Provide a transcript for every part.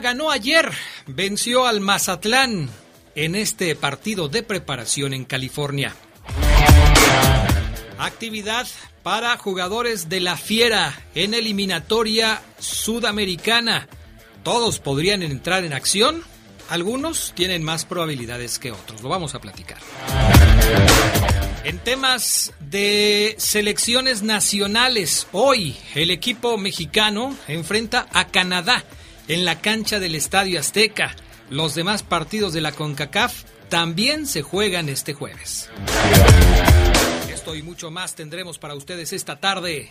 Ganó ayer, venció al Mazatlán en este partido de preparación en California. Actividad para jugadores de la Fiera en eliminatoria sudamericana. Todos podrían entrar en acción, algunos tienen más probabilidades que otros, lo vamos a platicar. En temas de selecciones nacionales, hoy el equipo mexicano enfrenta a Canadá en la cancha del Estadio Azteca. Los demás partidos de la CONCACAF también se juegan este jueves. Esto y mucho más tendremos para ustedes esta tarde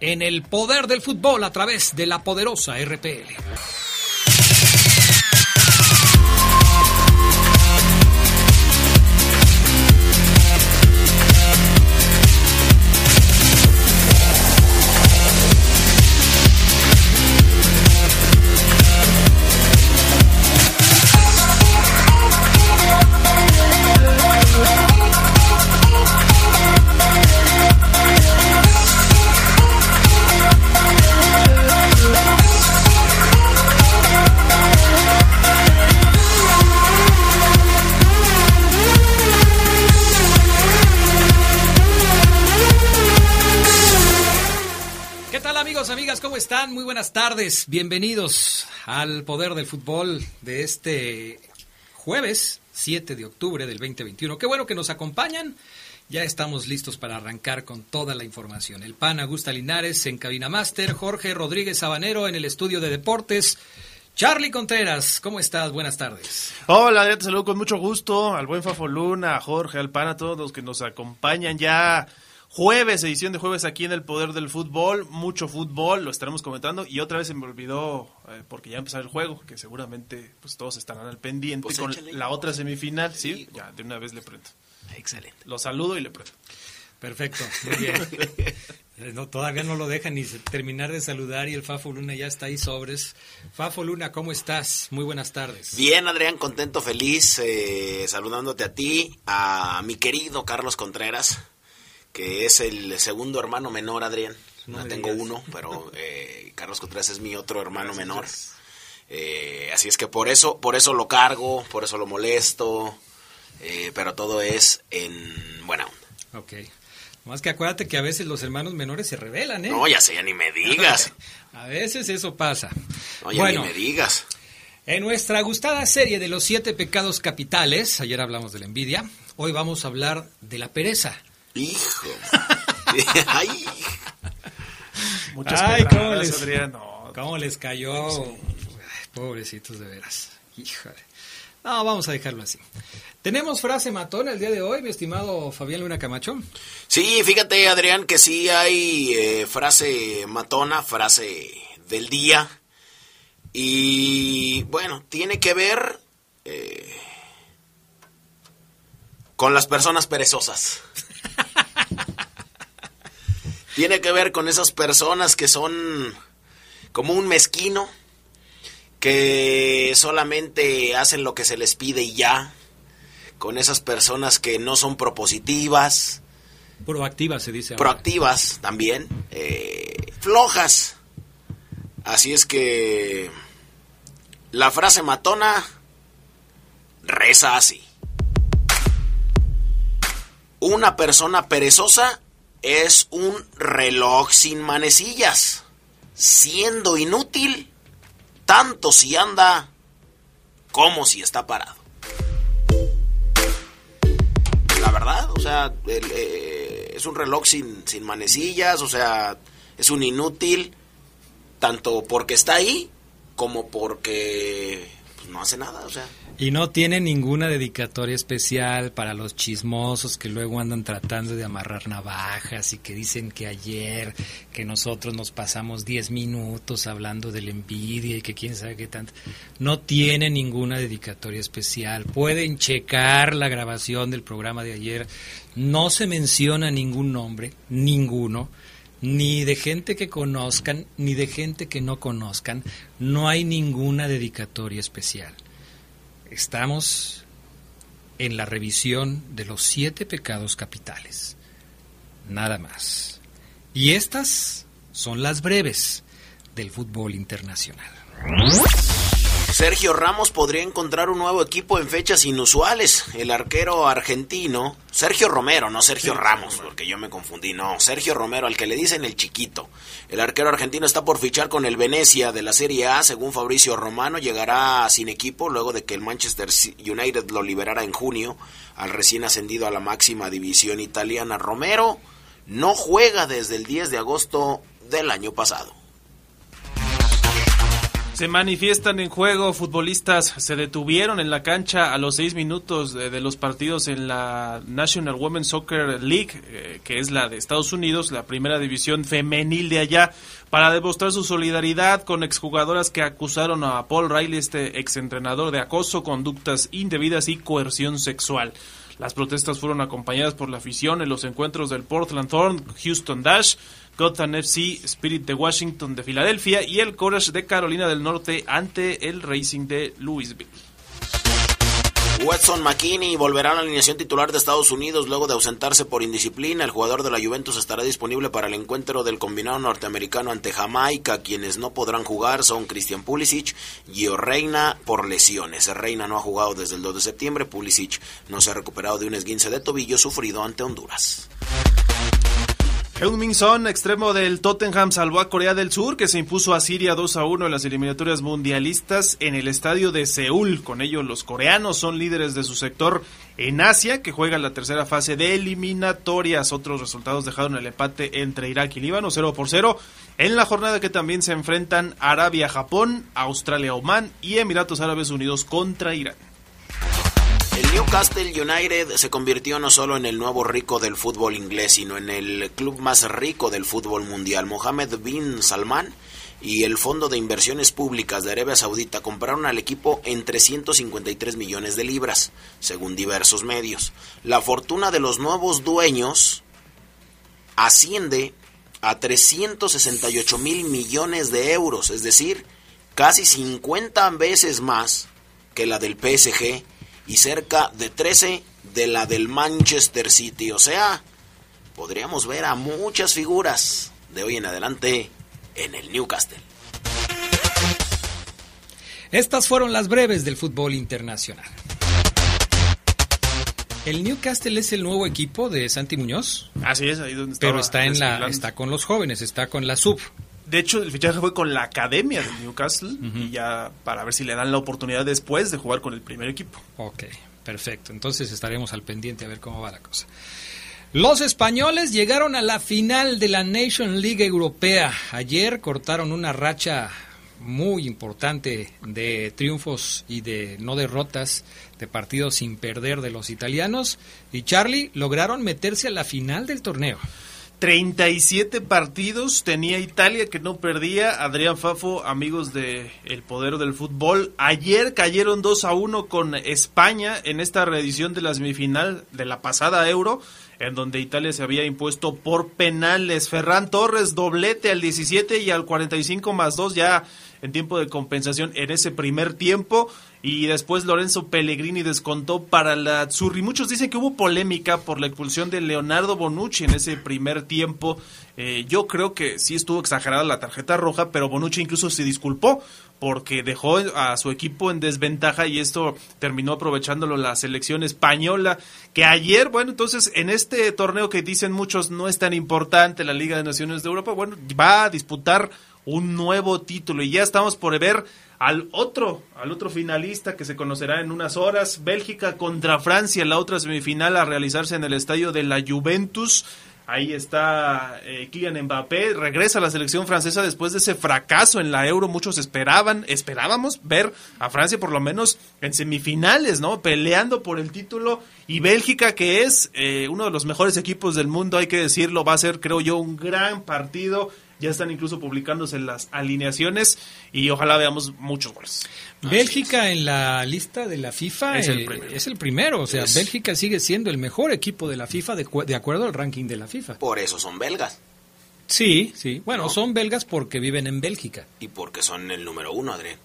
en el poder del fútbol a través de la poderosa RPL. Bienvenidos al Poder del Fútbol de este jueves 7 de octubre del 2021. Qué bueno que nos acompañan. Ya estamos listos para arrancar con toda la información. El PAN Augusta Linares en Cabina Master, Jorge Rodríguez Sabanero en el estudio de deportes. Charlie Contreras, ¿cómo estás? Buenas tardes. Hola, te saludo con mucho gusto al buen Fafo Luna, a Jorge, al PAN, a todos los que nos acompañan ya Jueves, edición de jueves aquí en el Poder del Fútbol, mucho fútbol, lo estaremos comentando y otra vez se me olvidó, eh, porque ya empezó el juego, que seguramente pues todos estarán al pendiente pues con la otra semifinal, ¿sí? ya de una vez le prendo. Excelente. Lo saludo y le prendo. Perfecto, muy bien. Eh, no, todavía no lo dejan ni terminar de saludar y el Fafo Luna ya está ahí sobres. Fafo Luna, ¿cómo estás? Muy buenas tardes. Bien, Adrián, contento, feliz, eh, saludándote a ti, a mi querido Carlos Contreras que es el segundo hermano menor, Adrián. No, tengo uno, pero eh, Carlos Contreras es mi otro hermano menor. Eh, así es que por eso, por eso lo cargo, por eso lo molesto, eh, pero todo es en buena onda. Ok. Más que acuérdate que a veces los hermanos menores se rebelan, ¿eh? No, ya sé, ya ni me digas. a veces eso pasa. No, ya ni me digas. En nuestra gustada serie de los siete pecados capitales, ayer hablamos de la envidia, hoy vamos a hablar de la pereza. Hijo. Ay. Muchas Ay, ¿cómo les, ¿cómo les cayó? pobrecitos de veras. Híjole. No, vamos a dejarlo así. ¿Tenemos frase matona el día de hoy, mi estimado Fabián Luna Camacho? Sí, fíjate, Adrián, que sí hay eh, frase matona, frase del día. Y bueno, tiene que ver eh, con las personas perezosas. Tiene que ver con esas personas que son como un mezquino, que solamente hacen lo que se les pide y ya, con esas personas que no son propositivas. Proactivas se dice. Proactivas también, eh, flojas. Así es que la frase matona reza así. Una persona perezosa es un reloj sin manecillas, siendo inútil tanto si anda como si está parado. La verdad, o sea, eh, es un reloj sin, sin manecillas, o sea, es un inútil tanto porque está ahí como porque pues no hace nada, o sea. Y no tiene ninguna dedicatoria especial para los chismosos que luego andan tratando de amarrar navajas y que dicen que ayer, que nosotros nos pasamos 10 minutos hablando de la envidia y que quién sabe qué tanto. No tiene ninguna dedicatoria especial. Pueden checar la grabación del programa de ayer. No se menciona ningún nombre, ninguno ni de gente que conozcan, ni de gente que no conozcan, no hay ninguna dedicatoria especial. Estamos en la revisión de los siete pecados capitales. Nada más. Y estas son las breves del fútbol internacional. Sergio Ramos podría encontrar un nuevo equipo en fechas inusuales. El arquero argentino, Sergio Romero, no Sergio Ramos, porque yo me confundí, no, Sergio Romero, al que le dicen el chiquito. El arquero argentino está por fichar con el Venecia de la Serie A, según Fabricio Romano, llegará sin equipo luego de que el Manchester United lo liberara en junio al recién ascendido a la máxima división italiana. Romero no juega desde el 10 de agosto del año pasado. Se manifiestan en juego, futbolistas se detuvieron en la cancha a los seis minutos de, los partidos en la National Women's Soccer League, eh, que es la de Estados Unidos, la primera división femenil de allá, para demostrar su solidaridad con exjugadoras que acusaron a Paul Riley, este exentrenador, de acoso, conductas indebidas y coerción sexual. Las protestas fueron acompañadas por la afición en los encuentros del Portland Thorn, Houston Dash, Gotham FC, Spirit de Washington de Filadelfia y el Courage de Carolina del Norte ante el Racing de Louisville. Watson McKinney volverá a la alineación titular de Estados Unidos luego de ausentarse por indisciplina. El jugador de la Juventus estará disponible para el encuentro del combinado norteamericano ante Jamaica. Quienes no podrán jugar son Christian Pulisic y Reina por lesiones. Reina no ha jugado desde el 2 de septiembre. Pulisic no se ha recuperado de un esguince de tobillo sufrido ante Honduras. Heung-Min extremo del Tottenham, salvó a Corea del Sur, que se impuso a Siria 2 a 1 en las eliminatorias mundialistas en el estadio de Seúl. Con ello, los coreanos son líderes de su sector en Asia, que juega la tercera fase de eliminatorias. Otros resultados dejaron el empate entre Irak y Líbano, 0 por 0. En la jornada que también se enfrentan Arabia, Japón, Australia, Oman y Emiratos Árabes Unidos contra Irán. El Newcastle United se convirtió no solo en el nuevo rico del fútbol inglés, sino en el club más rico del fútbol mundial. Mohammed bin Salman y el Fondo de Inversiones Públicas de Arabia Saudita compraron al equipo en 353 millones de libras, según diversos medios. La fortuna de los nuevos dueños asciende a 368 mil millones de euros, es decir, casi 50 veces más que la del PSG y cerca de 13 de la del Manchester City. O sea, podríamos ver a muchas figuras de hoy en adelante en el Newcastle. Estas fueron las breves del fútbol internacional. El Newcastle es el nuevo equipo de Santi Muñoz. Así es, ahí donde Pero está en la está con los jóvenes, está con la sub. De hecho, el fichaje fue con la academia del Newcastle y ya para ver si le dan la oportunidad después de jugar con el primer equipo. Ok, perfecto. Entonces estaremos al pendiente a ver cómo va la cosa. Los españoles llegaron a la final de la Nation League Europea. Ayer cortaron una racha muy importante de triunfos y de no derrotas, de partidos sin perder de los italianos. Y Charlie lograron meterse a la final del torneo. 37 partidos tenía Italia que no perdía. Adrián Fafo, amigos de El Poder del Fútbol. Ayer cayeron 2 a 1 con España en esta reedición de la semifinal de la pasada Euro, en donde Italia se había impuesto por penales. Ferran Torres doblete al 17 y al 45 más 2 ya en tiempo de compensación en ese primer tiempo y después Lorenzo Pellegrini descontó para la Azzurri. Muchos dicen que hubo polémica por la expulsión de Leonardo Bonucci en ese primer tiempo. Eh, yo creo que sí estuvo exagerada la tarjeta roja, pero Bonucci incluso se disculpó porque dejó a su equipo en desventaja y esto terminó aprovechándolo la selección española, que ayer, bueno, entonces en este torneo que dicen muchos no es tan importante la Liga de Naciones de Europa, bueno, va a disputar un nuevo título y ya estamos por ver al otro, al otro finalista que se conocerá en unas horas, Bélgica contra Francia, la otra semifinal a realizarse en el estadio de la Juventus. Ahí está eh, Kylian Mbappé, regresa a la selección francesa después de ese fracaso en la Euro. Muchos esperaban, esperábamos ver a Francia por lo menos en semifinales, ¿no? Peleando por el título. Y Bélgica, que es eh, uno de los mejores equipos del mundo, hay que decirlo, va a ser, creo yo, un gran partido. Ya están incluso publicándose las alineaciones y ojalá veamos muchos goles. Bélgica en la lista de la FIFA Es el eh, primero. es el primero. O sea, Es- Bélgica sigue siendo el mejor equipo de la FIFA de, cu- de acuerdo al ranking de la FIFA. Por eso son belgas Sí, sí. Bueno, No. son belgas porque viven en Bélgica. y porque son el número uno, Adrián.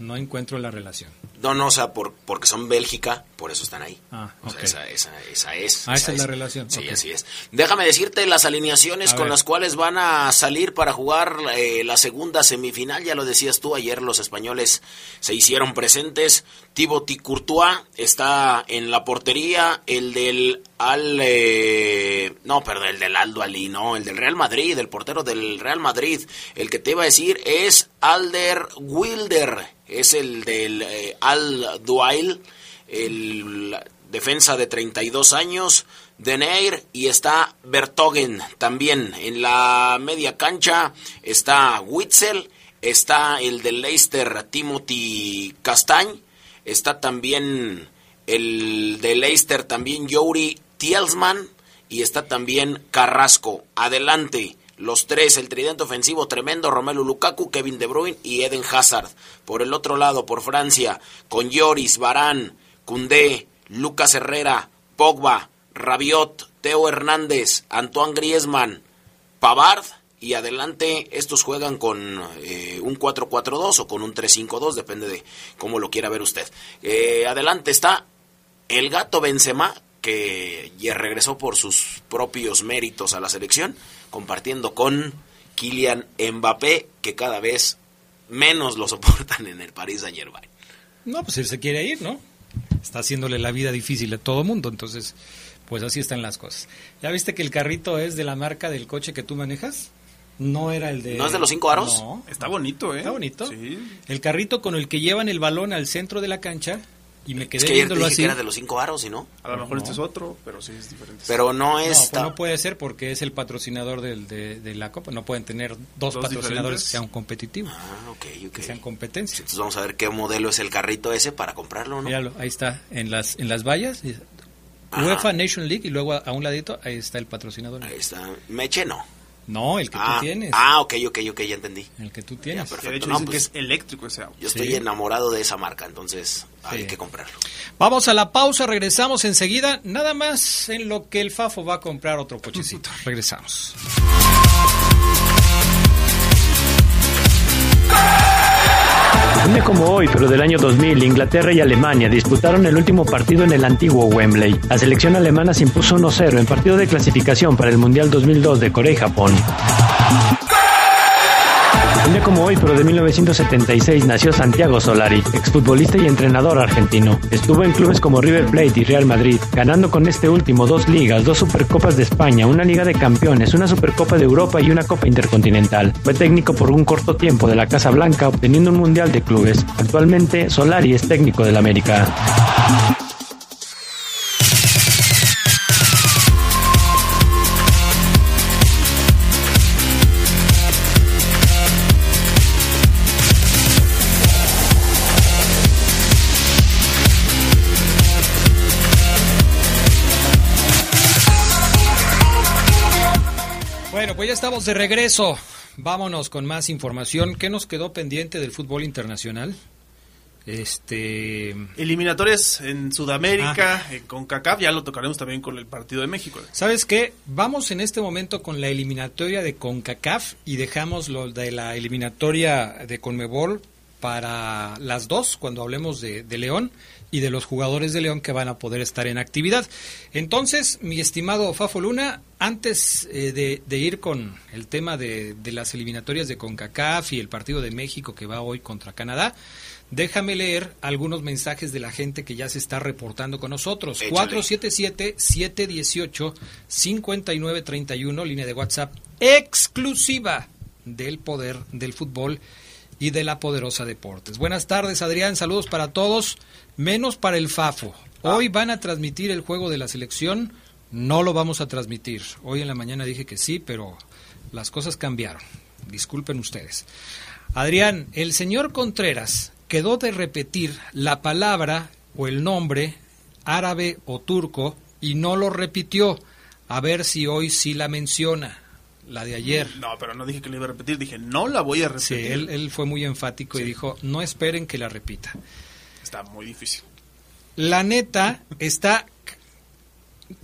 No encuentro la relación. No, no, o sea, por, porque son Bélgica, por eso están ahí. Ah, O sea, esa, esa, esa es. Ah, esa es la relación, Sí, así es. Déjame decirte las alineaciones A con ver. las cuales van a salir para jugar eh, la segunda semifinal. Ya lo decías tú, ayer los españoles se hicieron presentes. Thibaut Courtois está en la portería. El del Al. eh, no, perdón, el del Aldo Ali, no. El del Real Madrid, el portero del Real Madrid. El que te iba a decir es Alder Wilder. Es el del eh, Al Duail. El defensa de 32 años. Deneir y está Bertogen también en la media cancha está Witzel está el del Leicester Timothy Castañ está también el de Leicester también Yuri Tielsman y está también Carrasco adelante los tres, el tridente ofensivo tremendo, Romelu Lukaku, Kevin De Bruyne y Eden Hazard. Por el otro lado, por Francia, con Lloris, Barán, Koundé, Lucas Herrera, Pogba, Rabiot, Teo Hernández, Antoine Griezmann, Pavard y adelante estos juegan con eh, un 4-4-2 o con un 3-5-2, depende de cómo lo quiera ver usted. Eh, adelante está el gato Benzema, que ya regresó por sus propios méritos a la selección, compartiendo con Kylian Mbappé, que cada vez menos lo soportan en el Paris Saint Germain. No, pues él se quiere ir, ¿no? Está haciéndole la vida difícil a todo mundo, entonces, pues así están las cosas. ¿Ya viste que el carrito es de la marca del coche que tú manejas? No era el de... ¿No es de los cinco aros? No, Está bonito, ¿eh? está bonito. Sí. El carrito con el que llevan el balón al centro de la cancha y me quedé Es que ayer te viéndolo dije así. que era de los cinco aros, ¿y no? A lo mejor No. este es otro, pero sí es diferente. Pero no No, es... pues no puede ser porque es el patrocinador del- de, de la Copa. No pueden tener dos, ¿Dos patrocinadores diferentes? que sean competitivos, Ah, ok, ok. que sean competencia. Entonces vamos a ver qué modelo es el carrito ese para comprarlo, ¿no? Míralo, ahí está, en las, en las vallas. Ajá. UEFA Nation League y luego a, a un ladito ahí está el patrocinador. Ahí está. Meche no. No, el que Ah, tú tienes. ah, ok, ok, ok, ya entendí. El que tú Ya, tienes. perfecto. De hecho No, dicen pues, que es eléctrico ese auto. Yo estoy Sí. enamorado de esa marca, entonces hay Sí. que comprarlo. Vamos a la pausa, regresamos enseguida. Nada más en lo que el Fafo va a comprar otro cochecito. regresamos. Un día como hoy, pero del año 2000, Inglaterra y Alemania disputaron el último partido en el antiguo Wembley. La selección alemana se impuso 1-0 en partido de clasificación para el Mundial 2002 de Corea y Japón. Como hoy, pero de 1976, nació Santiago Solari, exfutbolista y entrenador argentino. Estuvo en clubes como River Plate y Real Madrid, ganando con este último dos ligas, dos Supercopas de España, una Liga de Campeones, una Supercopa de Europa y una Copa Intercontinental. Fue técnico por un corto tiempo de la Casa Blanca, obteniendo un Mundial de Clubes. Actualmente, Solari es técnico del América. Estamos de regreso. Vámonos con más información. ¿Qué nos quedó pendiente del fútbol internacional? Este. Eliminatorias en Sudamérica, eh, con CACAF, ya lo tocaremos también con el partido de México. ¿Sabes qué? Vamos en este momento con la eliminatoria de CONCACAF y dejamos lo de la eliminatoria de CONMEBOL para las dos, cuando hablemos de, de León y de los jugadores de León que van a poder estar en actividad. Entonces, mi estimado Fafo Luna, antes eh, de, de ir con el tema de, de las eliminatorias de CONCACAF y el partido de México que va hoy contra Canadá, déjame leer algunos mensajes de la gente que ya se está reportando con nosotros. Échale. 477-718-5931, línea de WhatsApp exclusiva del poder del fútbol y de la poderosa deportes. Buenas tardes, Adrián. Saludos para todos, menos para el FAFO. Hoy van a transmitir el juego de la selección No lo vamos a transmitir. Hoy en la mañana dije que sí, pero las cosas cambiaron. Disculpen ustedes. Adrián, el señor Contreras quedó de repetir la palabra o el nombre árabe o turco y no lo repitió. A ver si hoy sí la menciona, la de ayer. No, pero no dije que la iba a repetir, dije no la voy a repetir. Sí, él, él fue muy enfático y dijo, no esperen que la repita. Está muy difícil. La neta está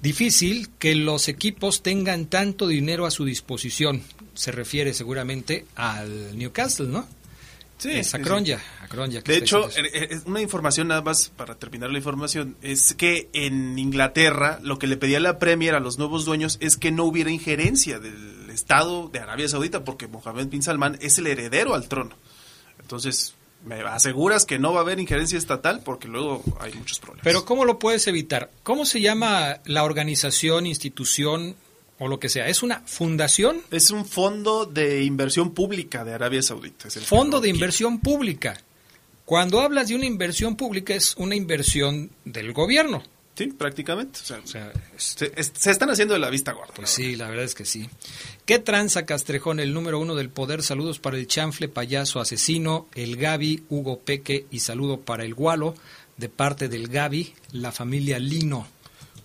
difícil que los equipos tengan tanto dinero a su disposición. Se refiere seguramente al Newcastle, ¿no? Sí, es sí, Acronya. Acronya que De hecho, eso. eh, eh, una información nada más para terminar la información es que en Inglaterra lo que le pedía la Premier a los nuevos dueños es que no hubiera injerencia del Estado de Arabia Saudita porque Mohammed bin Salman es el heredero al trono. Entonces, me aseguras que no va a haber injerencia estatal porque luego hay muchos problemas. Pero ¿cómo lo puedes evitar? ¿Cómo se llama la organización, institución o lo que sea? ¿Es una fundación? es un fondo de inversión pública de Arabia Saudita. es el Fondo de inversión pública. Cuando hablas de una inversión pública es una inversión del gobierno. Sí, prácticamente. O sea, O sea, es- se, es- se están haciendo de la vista gorda. Pues la sí, la verdad es que sí. ¿Qué tranza Castrejón, el número uno del poder? Saludos para el chanfle, payaso, asesino, el Gaby, Hugo Peque y saludo para el Gualo, de parte del Gaby, la familia Lino.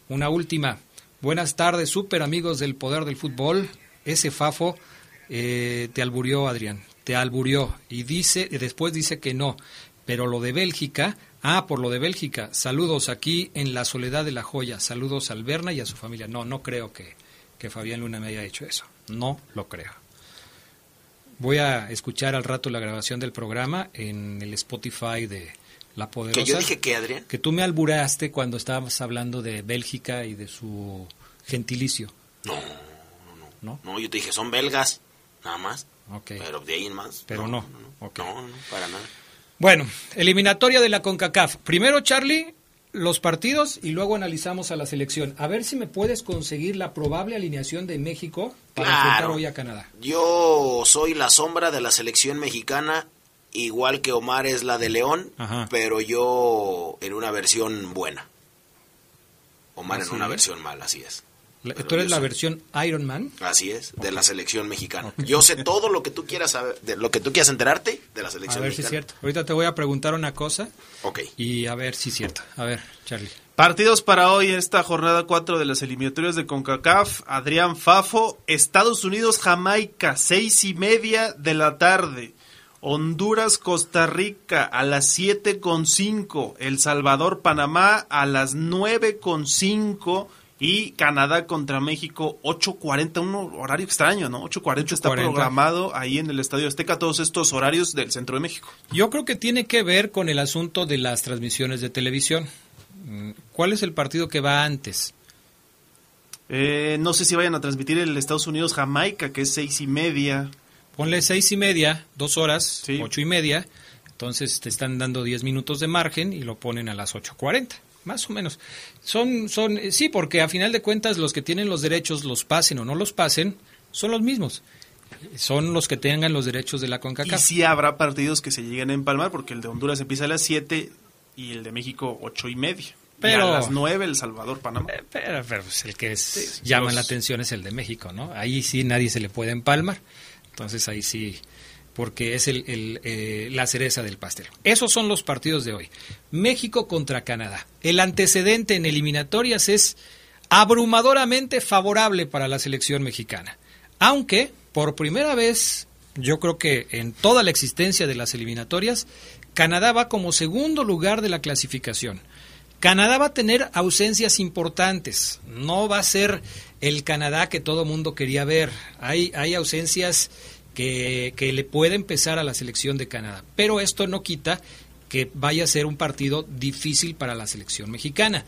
Una última. Buenas tardes, super amigos del poder del fútbol. Ese Fafo eh, te alburió, Adrián, te alburió. Y dice, y después dice que no. Pero lo de Bélgica, ah, por lo de Bélgica, saludos aquí en la soledad de la joya, saludos al Berna y a su familia. No, no creo que, que Fabián Luna me haya hecho eso. No lo creo. Voy a escuchar al rato la grabación del programa en el Spotify de La Poderosa. Que yo dije que, Adrián. Que tú me alburaste cuando estábamos hablando de Bélgica y de su gentilicio. No, ¿No? no, yo te dije, son belgas, nada más. Ok. Pero de ahí en más. Pero no. No, no, no, para nada. Bueno, eliminatoria de la CONCACAF. Primero, Charlie, los partidos y luego analizamos a la selección. A ver si me puedes conseguir la probable alineación de México para Claro. enfrentar hoy a Canadá. Yo soy la sombra de la selección mexicana, igual que Omar es la de León, Ajá. pero yo en una versión buena. Omar Así en una es. versión mala, así es. Tú eres la versión Iron Man. Así es, de la selección mexicana. Yo sé todo lo que tú quieras saber, de lo que tú quieras enterarte de la A selección ver si es mexicana. cierto. Ahorita te voy a preguntar una cosa Ok. y a ver si es cierto. A ver, Charlie. Partidos para hoy, esta jornada 4 de las eliminatorias de CONCACAF. Adrián Fafo, Estados Unidos, Jamaica, seis y media de la tarde. Honduras, Costa Rica a las 7 con 5. El Salvador, Panamá a las 9 con 5. Y Canadá contra México, 8.40, un horario extraño, ¿no? 8.40 está 8:40. programado ahí en el Estadio Azteca, todos estos horarios del centro de México. Yo creo que tiene que ver con el asunto de las transmisiones de televisión. Mm, ¿Cuál es el partido que va antes? Eh, no sé si vayan a transmitir el Estados Unidos-Jamaica, que es seis y media. Ponle seis y media, dos horas, Sí. ocho y media. Entonces te están dando 10 minutos de margen y lo ponen a las 8.40, más o menos. Son, son, eh, sí, porque a final de cuentas los que tienen los derechos, los pasen o no los pasen, son los mismos. Son los que tengan los derechos de la Y CONCACAF. sí habrá partidos que se lleguen a empalmar, porque el de Honduras empieza a las 7 y el de México ocho y media. Pero- y a las 9 el Salvador-Panamá. Eh, Pero, pero, pues, el que es- Sí, llama los- la atención es el de México, ¿no? Ahí sí nadie se le puede empalmar. Entonces ahí sí, porque es el, eh, la cereza del pastel. Esos son los partidos de hoy. México contra Canadá. El antecedente en eliminatorias es abrumadoramente favorable para la selección mexicana. Aunque, por primera vez, yo creo que en toda la existencia de las eliminatorias, Canadá va como segundo lugar de la clasificación. Canadá va a tener ausencias importantes. No va a ser el Canadá que todo mundo quería ver. Hay, hay ausencias que, que le pueden pesar a la selección de Canadá. Pero esto no quita que vaya a ser un partido difícil para la selección mexicana.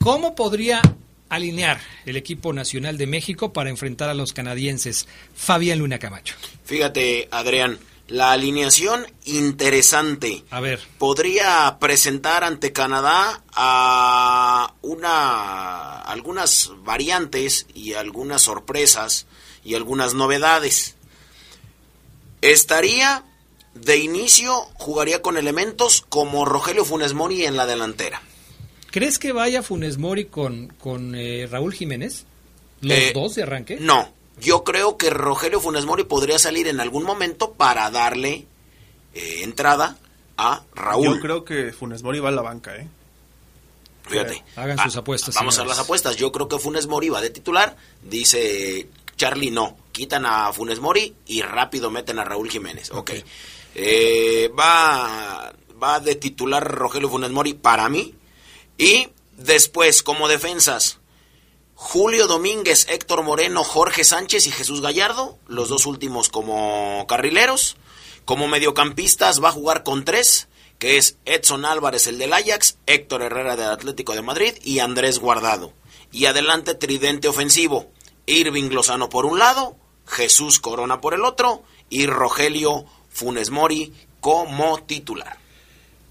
¿Cómo podría alinear el equipo nacional de México para enfrentar a los canadienses? Fabián Luna Camacho. Fíjate, Adrián, la alineación interesante. A ver, podría presentar ante Canadá a una algunas variantes y algunas sorpresas y algunas novedades. Estaría de inicio jugaría con elementos como Rogelio Funes Mori en la delantera. ¿Crees que vaya Funes Mori con, con eh, Raúl Jiménez? ¿Los Eh, dos de arranque? No, yo creo que Rogelio Funes Mori podría salir en algún momento para darle eh, entrada a Raúl. Yo creo que Funes Mori va a la banca, ¿eh? Fíjate. Hagan sus apuestas, Vamos a señores. las apuestas. Yo creo que Funes Mori va de titular. Dice Charlie, no. Quitan a Funes Mori y rápido meten a Raúl Jiménez. Ok. Eh, va, va de titular Rogelio Funes Mori para mí. Y después, como defensas, Julio Domínguez, Héctor Moreno, Jorge Sánchez y Jesús Gallardo. Los dos últimos como carrileros. Como mediocampistas va a jugar con tres, que es Edson Álvarez, el del Ajax, Héctor Herrera del Atlético de Madrid y Andrés Guardado. Y adelante tridente ofensivo, Irving Lozano por un lado, Jesús Corona por el otro y Rogelio Funes Mori como titular.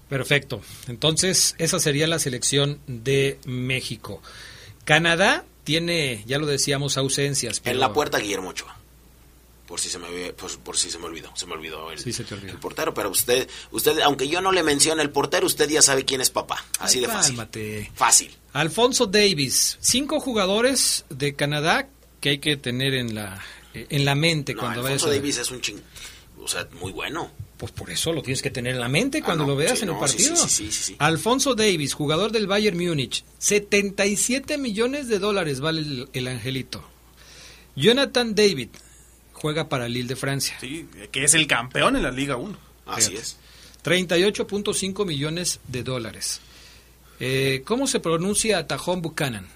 Perfecto. Entonces, esa sería la selección de México. Canadá tiene, ya lo decíamos, ausencias. pero- En la puerta Guillermo Ochoa. Por si se me por, por si se me olvidó, se me olvidó el, Sí, se te olvidó. el portero, pero usted, usted, aunque yo no le mencione el portero, usted ya sabe quién es papá. Así Ay, de fácil. cálmate. Fácil. Alfonso Davis, cinco jugadores de Canadá que hay que tener en la en la mente No, cuando Alfonso vayas a- Davis es un ching, o sea, muy bueno. Pues por eso lo tienes que tener en la mente Ah, cuando no, lo veas sí, en el no, sí, partido. sí, sí, sí, sí. Alfonso Davis, jugador del Bayern Múnich, 77 millones de dólares vale el, el angelito. Jonathan David juega para Lille de Francia, Sí, que es el campeón en la Liga 1. Así Fíjate. es. 38.5 millones de dólares. Eh, ¿Cómo se pronuncia Tajón Buchanan?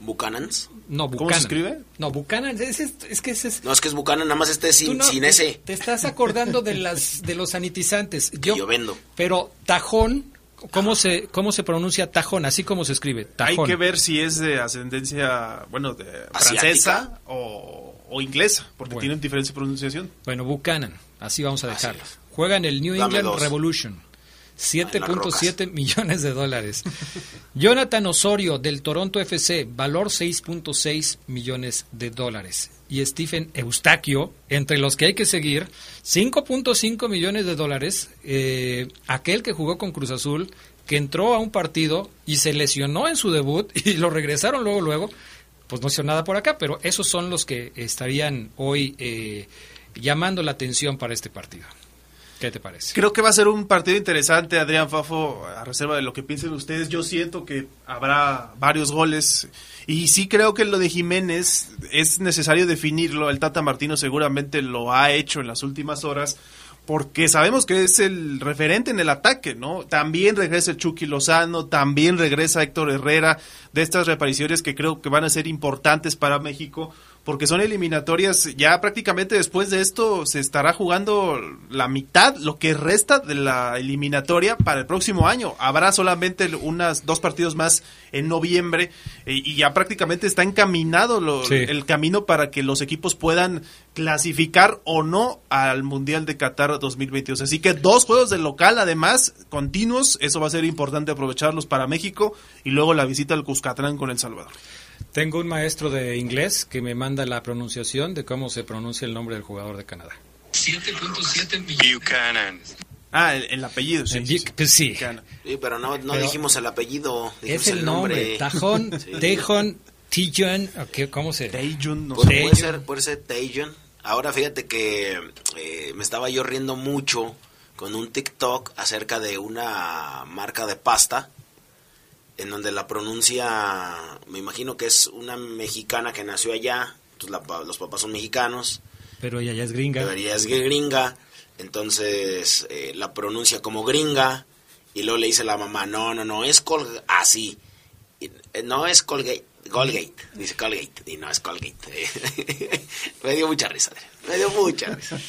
Buchanans. No, Buchanan. ¿Cómo se escribe? No, Buchanan, es, es, es que ese es... No, es que es Buchanan, nada más este sin, no- sin te- ese Te estás acordando de las de los sanitizantes. que yo vendo. Pero tajón, ¿cómo se cómo se pronuncia tajón? Así como se escribe. Hay Tajón. que ver si es de ascendencia, bueno, de francesa o, o inglesa, porque Bueno. tienen diferente pronunciación. Bueno, Buchanan, así vamos a dejarlo. es. Juega en el New Dame England dos. Revolution. En las 7.7 millones de dólares. Jonathan Osorio del Toronto FC, valor 6.6 millones de dólares. Y Stephen Eustaquio, entre los que hay que seguir, 5.5 millones de dólares. eh, aquel que jugó con Cruz Azul, que entró a un partido y se lesionó en su debut y lo regresaron luego, luego. Pues no hizo nada por acá, pero esos son los que estarían hoy eh, llamando la atención para este partido. ¿Qué te parece? Creo que va a ser un partido interesante, Adrián Fafo, a reserva de lo que piensen ustedes. Yo siento que habrá varios goles y sí creo que lo de Jiménez es necesario definirlo. El Tata Martino seguramente lo ha hecho en las últimas horas porque sabemos que es el referente en el ataque, ¿no? También regresa Chucky Lozano, también regresa Héctor Herrera de estas repariciones que creo que van a ser importantes para México porque son eliminatorias ya prácticamente después de esto se estará jugando la mitad, lo que resta de la eliminatoria para el próximo año. Habrá solamente unas dos partidos más en noviembre eh, y ya prácticamente está encaminado lo- Sí. el camino para que los equipos puedan clasificar o no al Mundial de Qatar 2022. Así que dos juegos de local además continuos, eso va a ser importante aprovecharlos para México y luego la visita al Cuscatlán con El Salvador. Tengo un maestro de inglés que me manda la pronunciación de cómo se pronuncia el nombre del jugador de Canadá. 7.7 millones. Buchanan. Ah, el, el apellido, sí. Sí, Vic- sí. pues sí. Pero no, no Pero- dijimos el apellido. dijimos Es el nombre. Tajón, Sí. Tejon, Tijon, ¿cómo se? Taeyun, no Pues sé. puede ser, puede ser Taejon. Ahora fíjate que eh, me estaba yo riendo mucho con un TikTok acerca de una marca de pasta en donde la pronuncia, me imagino que es una mexicana que nació allá, entonces la los papás son mexicanos, Pero ella ya es gringa. debería es gringa, entonces eh, la pronuncia como gringa y luego le dice la mamá, no, no, no, es Colgate, así, eh, no es Colgate, Colgate, dice Colgate, y no es Colgate. me dio mucha risa, me dio mucha risa.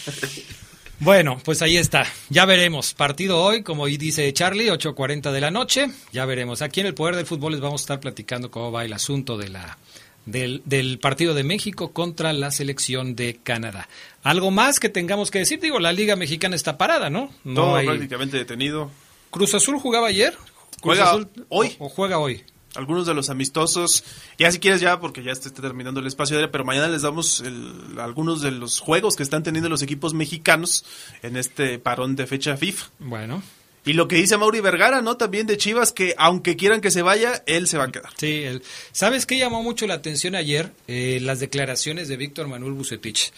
Bueno, pues ahí está. Ya veremos. Partido hoy, como dice Charlie, 8.40 de la noche. Ya veremos. Aquí en el Poder del Fútbol les vamos a estar platicando cómo va el asunto de la, del, del partido de México contra la selección de Canadá. Algo más que tengamos que decir. Digo, la Liga Mexicana está parada, ¿no? No Todo hay- prácticamente detenido. Cruz Azul jugaba ayer. Cruz Juega Azul- hoy. O juega hoy. Algunos de los amistosos, ya si quieres ya, porque ya está terminando el espacio aéreo, pero mañana les damos el- algunos de los juegos que están teniendo los equipos mexicanos en este parón de fecha FIFA. Bueno. Y lo que dice Mauri Vergara, ¿no? También de Chivas, que aunque quieran que se vaya, él se va a quedar. Sí, él. ¿sabes qué llamó mucho la atención ayer? Eh, las declaraciones de Víctor Manuel Bucetich.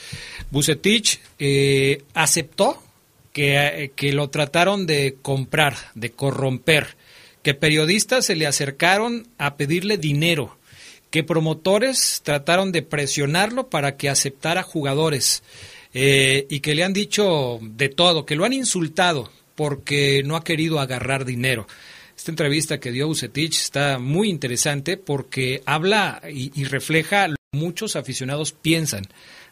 Bucetich eh, aceptó que, eh, que lo trataron de comprar, de corromper, que periodistas se le acercaron a pedirle dinero, que promotores trataron de presionarlo para que aceptara jugadores eh, y que le han dicho de todo, que lo han insultado porque no ha querido agarrar dinero. Esta entrevista que dio Bucetich está muy interesante porque habla y, refleja lo que muchos aficionados piensan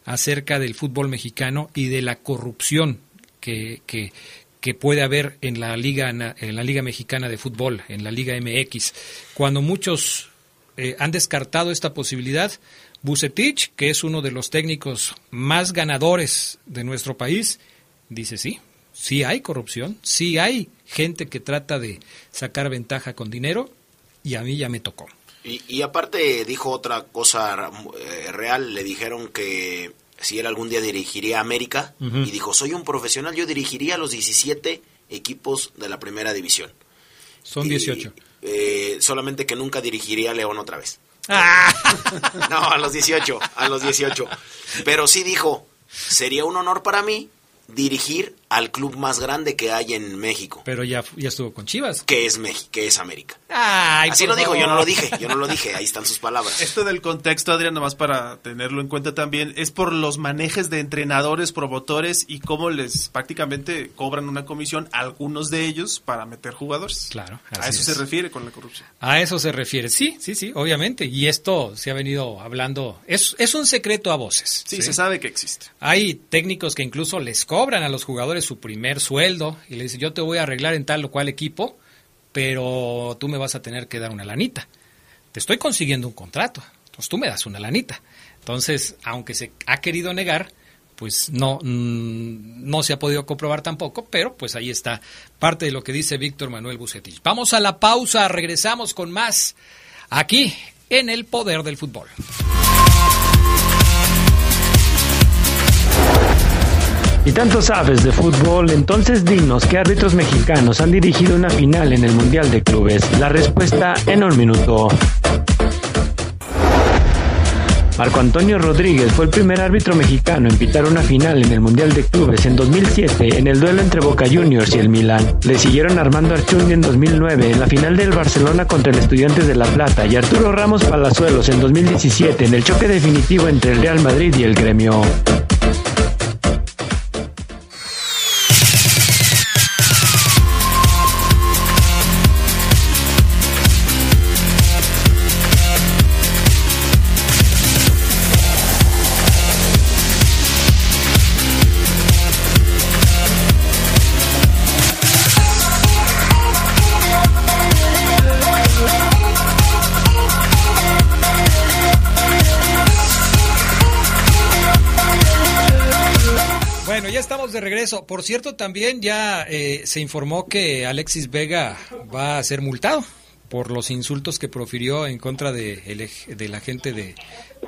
acerca del fútbol mexicano y de la corrupción que, que, que puede haber en la liga en la liga mexicana de fútbol, en la liga MX. Cuando muchos eh, han descartado esta posibilidad, Bucetich, que es uno de los técnicos más ganadores de nuestro país, dice sí, sí hay corrupción, sí hay gente que trata de sacar ventaja con dinero y a mí ya me tocó. Y, y aparte dijo otra cosa eh, real, le dijeron que si él algún día dirigiría a América y dijo, soy un profesional, yo dirigiría a los 17 equipos de la primera división. Son Y, 18. eh, solamente que nunca dirigiría a León otra vez. Ah. No, a los 18, a los 18. Pero sí dijo, sería un honor para mí dirigir al club más grande que hay en México, Pero ya, ya estuvo con Chivas. que es México, que es América. Ay, Así lo dijo, yo no favor. lo dije, yo no lo dije, ahí están sus palabras. Esto del contexto, Adrián, nomás para tenerlo en cuenta también, es por los manejes de entrenadores, promotores y cómo les prácticamente cobran una comisión a algunos de ellos para meter jugadores. Claro, A eso es. se refiere con la corrupción. A eso se refiere. Sí, sí, sí, obviamente. Y esto se ha venido hablando. Es, es un secreto a voces. Sí, se sabe que existe. Hay técnicos que incluso les cobran a los jugadores su primer sueldo y les dicen, yo te voy a arreglar en tal o cual equipo, pero tú me vas a tener que dar una lanita. Te estoy consiguiendo un contrato, entonces tú me das una lanita. Entonces, aunque se ha querido negar, pues no, mm, no se ha podido comprobar tampoco, pero pues ahí está parte de lo que dice Víctor Manuel Bucetich. Vamos a la pausa, regresamos con más aquí en el poder del fútbol. Y tanto sabes de fútbol, entonces dinos qué árbitros mexicanos han dirigido una final en el Mundial de Clubes. La respuesta en un minuto. Marco Antonio Rodríguez fue el primer árbitro mexicano en pitar una final en el Mundial de Clubes en 2007 en el duelo entre Boca Juniors y el Milán. Le siguieron Armando Archundia en 2009 en la final del Barcelona contra el Estudiantes de La Plata y Arturo Ramos Palazuelos en 2017 en el choque definitivo entre el Real Madrid y el Gremio. Ya estamos de regreso. Por cierto, también ya eh, se informó que Alexis Vega va a ser multado por los insultos que profirió en contra de, el de la gente de,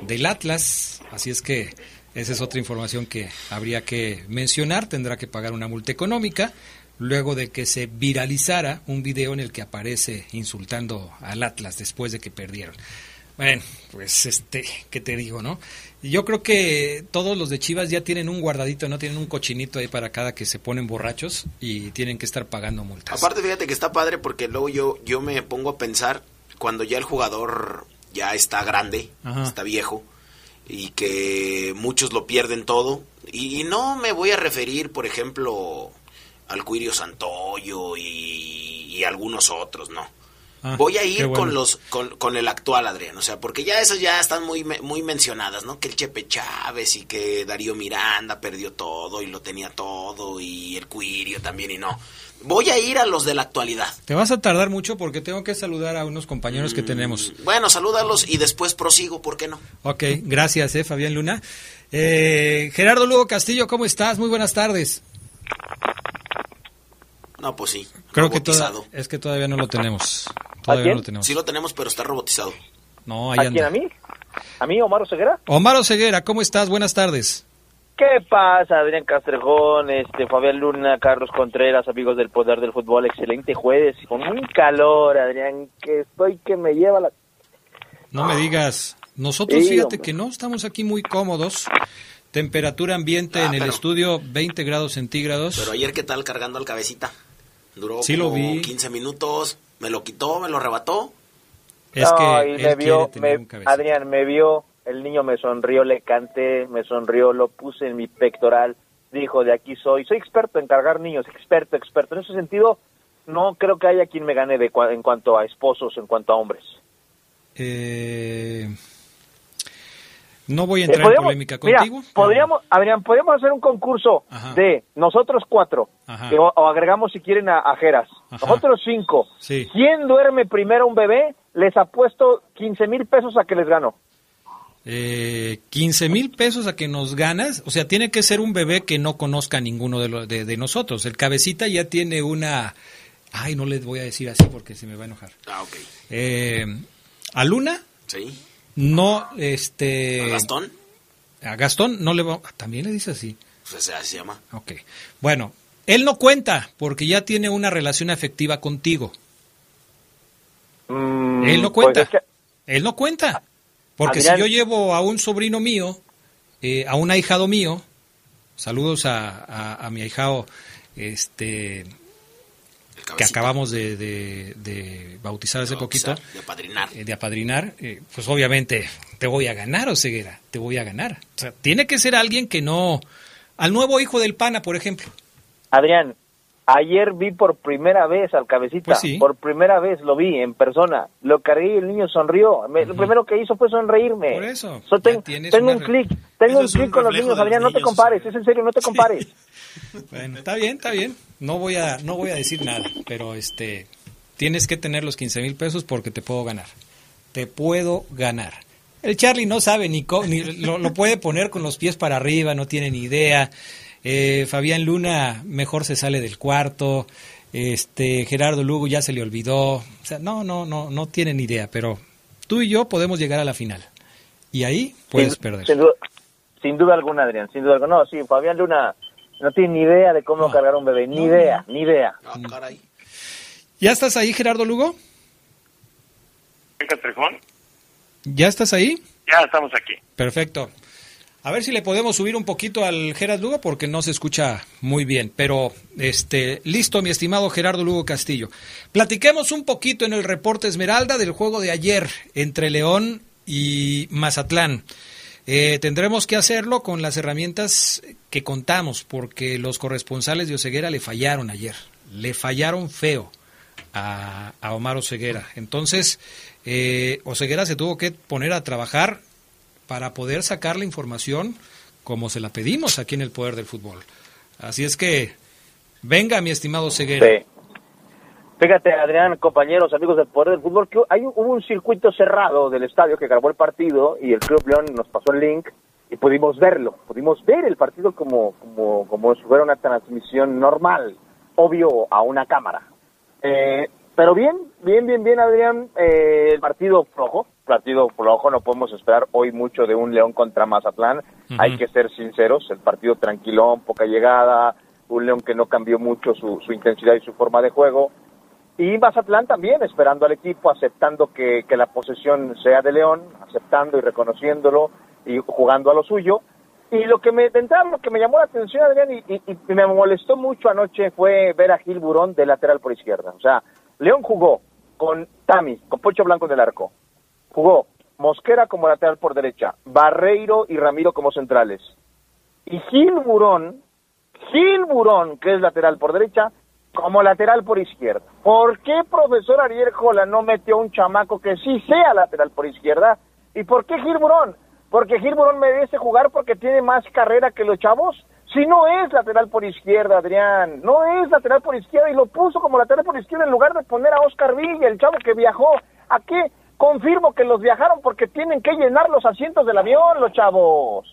del Atlas. Así es que esa es otra información que habría que mencionar. Tendrá que pagar una multa económica luego de que se viralizara un video en el que aparece insultando al Atlas después de que perdieron. Bueno, pues este, ¿qué te digo, no? Yo creo que todos los de Chivas ya tienen un guardadito, no tienen un cochinito ahí para cada que se ponen borrachos y tienen que estar pagando multas. Aparte, fíjate que está padre porque luego yo, yo me pongo a pensar cuando ya el jugador ya está grande, Ajá. está viejo, y que muchos lo pierden todo. Y, y no me voy a referir, por ejemplo, al Cuirio Santoyo y, y algunos otros, no. Ah, Voy a ir bueno. con los con, con el actual Adrián, o sea, porque ya esas ya están muy muy mencionadas, ¿no? Que el Chepe Chávez y que Darío Miranda perdió todo y lo tenía todo y el Cuirio también y no. Voy a ir a los de la actualidad. Te vas a tardar mucho porque tengo que saludar a unos compañeros que tenemos. Bueno, salúdalos y después prosigo, ¿por qué no? Ok, gracias, eh, Fabián Luna. Eh, Gerardo Lugo Castillo, ¿cómo estás? Muy buenas tardes. No, pues sí. Creo que toda- robotizado. es que todavía no lo tenemos. Todavía quién? no lo tenemos. Sí lo tenemos, pero está robotizado. No, ahí ¿A quién? anda. ¿A mí? ¿A mí, Omar Ceguera? Omar Ceguera, ¿cómo estás? Buenas tardes. ¿Qué pasa, Adrián Castrejón, este, Fabián Luna, Carlos Contreras, amigos del Poder del Fútbol? Excelente jueves, con un calor, Adrián, que estoy que me lleva la... No me digas, nosotros fíjate que no, estamos aquí muy cómodos. Temperatura ambiente ah, en el estudio 20 grados centígrados. Pero ayer, ¿qué tal cargando al cabecita? Duró sí, lo vi. 15 minutos, me lo quitó, me lo arrebató. Es que me vio, Adrián, me vio, el niño me sonrió, le canté, me sonrió, lo puse en mi pectoral, dijo, de aquí soy, soy experto en cargar niños, experto, experto. En ese sentido, no creo que haya quien me gane de, en cuanto a esposos, en cuanto a hombres. Eh, no voy a entrar en polémica contigo. podríamos, Adrián, podríamos hacer un concurso de nosotros cuatro, o, agregamos si quieren a, Jeras, nosotros cinco. ¿Quién duerme primero un bebé? Les apuesto 15 mil pesos a que les gano. Eh, 15 mil pesos a que nos ganas, o sea, tiene que ser un bebé que no conozca a ninguno de, de, nosotros. El cabecita ya tiene una... Ay, no les voy a decir así porque se me va a enojar. Ah, ok. Eh, ¿A Luna? Sí. No, este... ¿A Gastón? A Gastón no le va... También le dice así. Pues así se llama. Ok. Bueno, él no cuenta porque ya tiene una relación afectiva contigo. Mm, él no cuenta. Pues él no cuenta. Porque si yo llevo a un sobrino mío, eh, a un ahijado mío, saludos a, mi ahijado, este, que acabamos de, bautizar hace poquito. De apadrinar. Eh, de apadrinar, eh, pues obviamente te voy a ganar, o ceguera, te voy a ganar. O sea, tiene que ser alguien que no... Al nuevo hijo del pana, por ejemplo. Adrián, Ayer vi por primera vez al cabecita, pues por primera vez lo vi en persona, lo cargué y el niño sonrió. Lo primero que hizo fue sonreírme. Por eso. tengo un clic, tengo un clic con los niños, Adrián, no te compares, es en serio, no te compares. bueno, está bien, está bien. No voy a, no voy a decir nada, pero este, tienes que tener los 15 mil pesos porque te puedo ganar. Te puedo ganar. El Charlie no sabe ni, ni lo, lo puede poner con los pies para arriba, no tiene ni idea. Eh, Fabián Luna mejor se sale del cuarto. Este Gerardo Lugo ya se le olvidó. O sea, no, no, no, no tienen idea. Pero tú y yo podemos llegar a la final. Y ahí puedes perder. Sin duda, alguna, Adrián. Sin duda alguna. No, sí, Fabián Luna no tiene ni idea de cómo cargar un bebé. Ni idea, ni idea. ¿Ya estás ahí, Gerardo Lugo? ¿Ya estás ahí? Ya estamos aquí. Perfecto. A ver si le podemos subir un poquito al Gerardo Lugo porque no se escucha muy bien. Pero este, listo, mi estimado Gerardo Lugo Castillo. Platiquemos un poquito en el reporte Esmeralda del juego de ayer entre León y Mazatlán. Eh, tendremos que hacerlo con las herramientas que contamos, porque los corresponsales de Oseguera le fallaron ayer. Le fallaron feo a, Omar Oseguera. Entonces, eh, Oseguera se tuvo que poner a trabajar para poder sacar la información como se la pedimos aquí en el Poder del Fútbol. Así es que, venga, mi estimado Ceguera. Sí. Fíjate, Adrián, compañeros, amigos del Poder del Fútbol, que hay, hubo un circuito cerrado del estadio que grabó el partido y el Club León nos pasó el link y pudimos verlo, pudimos ver el partido como, como, como si fuera una transmisión normal, obvio, a una cámara. Eh, pero bien, bien, bien, bien, Adrián, eh, el partido flojo, partido flojo, no podemos esperar hoy mucho de un León contra Mazatlán, hay que ser sinceros, el partido tranquilón, poca llegada, un León que no cambió mucho su, intensidad y su forma de juego, y Mazatlán también esperando al equipo, aceptando que, la posesión sea de León, aceptando y reconociéndolo y jugando a lo suyo, y lo que me, de lo que me llamó la atención, Adrián, y, y, me molestó mucho anoche fue ver a Gil Burón de lateral por izquierda. O sea, León jugó con Tami, con Pocho Blanco del arco, Jugó Mosquera como lateral por derecha, Barreiro y Ramiro como centrales. Y Gil Burón, Gil Burón, que es lateral por derecha, como lateral por izquierda. ¿Por qué profesor Ariel Jola no metió un chamaco que sí sea lateral por izquierda? ¿Y por qué Gil Burón? Porque Gil Burón merece jugar porque tiene más carrera que los chavos. Si no es lateral por izquierda, Adrián, no es lateral por izquierda y lo puso como lateral por izquierda en lugar de poner a Oscar Villa, el chavo que viajó. ¿A qué? Confirmo que los viajaron porque tienen que llenar los asientos del avión, los chavos.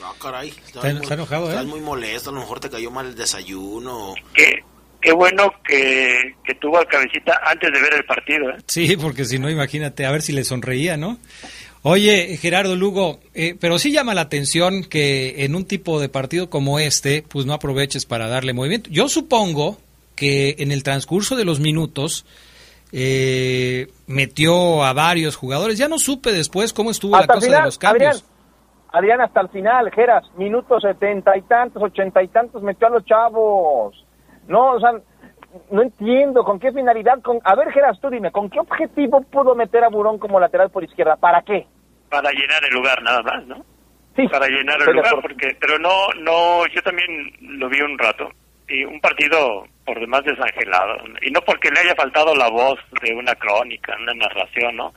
No, caray. Está, muy, enojado, Estás ¿eh? muy molesto, a lo mejor te cayó mal el desayuno. Qué, qué bueno que, que tuvo al cabecita antes de ver el partido, ¿eh? Sí, porque si no, imagínate, a ver si le sonreía, ¿no? Oye, Gerardo Lugo, eh, pero sí llama la atención que en un tipo de partido como este, pues no aproveches para darle movimiento. Yo supongo que en el transcurso de los minutos eh, metió a varios jugadores. Ya no supe después cómo estuvo la cosa de los cambios. Adrián, hasta el final, Geras, minutos setenta y tantos, ochenta y tantos, metió a los chavos. No, o sea, no entiendo con qué finalidad. Con... A ver, Geras, tú dime, ¿con qué objetivo pudo meter a Burón como lateral por izquierda? ¿Para qué? Para llenar el lugar, nada más, ¿no? Sí. Para llenar el lugar, porque, pero no, no, yo también lo vi un rato. Y un partido por demás desangelado. Y no porque le haya faltado la voz de una crónica, una narración, ¿no?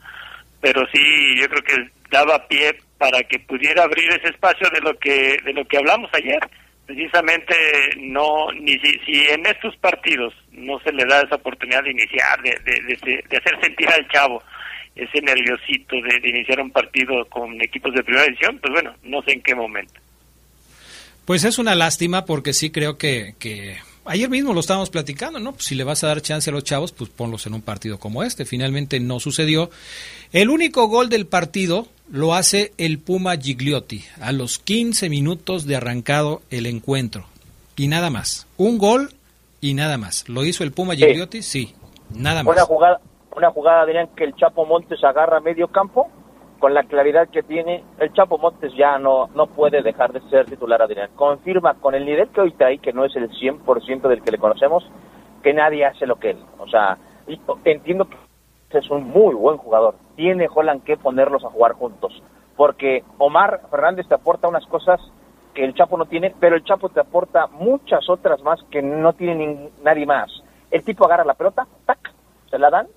Pero sí, yo creo que daba pie para que pudiera abrir ese espacio de lo que de lo que hablamos ayer precisamente no ni si, si en estos partidos no se le da esa oportunidad de iniciar de, de, de, hacer sentir al chavo ese nerviosito de, iniciar un partido con equipos de primera división pues bueno no sé en qué momento pues es una lástima porque sí creo que, que ayer mismo lo estábamos platicando, ¿no? Pues si le vas a dar chance a los chavos, pues ponlos en un partido como este. Finalmente no sucedió. El único gol del partido lo hace el Puma Gigliotti a los 15 minutos de arrancado el encuentro. Y nada más. Un gol y nada más. ¿Lo hizo el Puma Gigliotti? Sí, nada más. Una jugada, una jugada dirían que el Chapo Montes agarra medio campo con la claridad que tiene, el Chapo Montes ya no, no puede dejar de ser titular, Adrián. Confirma con el nivel que hoy trae, que no es el 100% del que le conocemos, que nadie hace lo que él. O sea, entiendo que es un muy buen jugador. Tiene Holland que ponerlos a jugar juntos. Porque Omar Fernández te aporta unas cosas que el Chapo no tiene, pero el Chapo te aporta muchas otras más que no tiene nadie más. El tipo agarra la pelota, tac, se la dan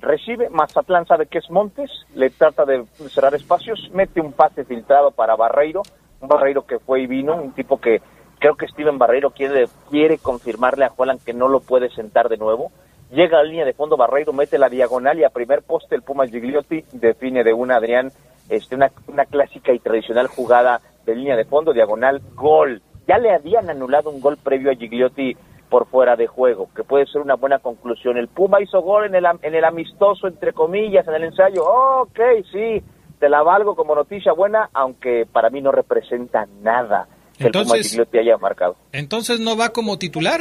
Recibe, Mazatlán sabe que es Montes, le trata de cerrar espacios, mete un pase filtrado para Barreiro, un Barreiro que fue y vino, un tipo que creo que Steven Barreiro quiere, quiere confirmarle a Juan que no lo puede sentar de nuevo. Llega a la línea de fondo Barreiro, mete la diagonal y a primer poste el Puma Gigliotti define de una Adrián, este, una, una clásica y tradicional jugada de línea de fondo, diagonal, gol. Ya le habían anulado un gol previo a Gigliotti por fuera de juego, que puede ser una buena conclusión. El Puma hizo gol en el, en el amistoso, entre comillas, en el ensayo. ok, sí, te la valgo como noticia buena, aunque para mí no representa nada que entonces, el Puma te haya marcado. Entonces no va como titular.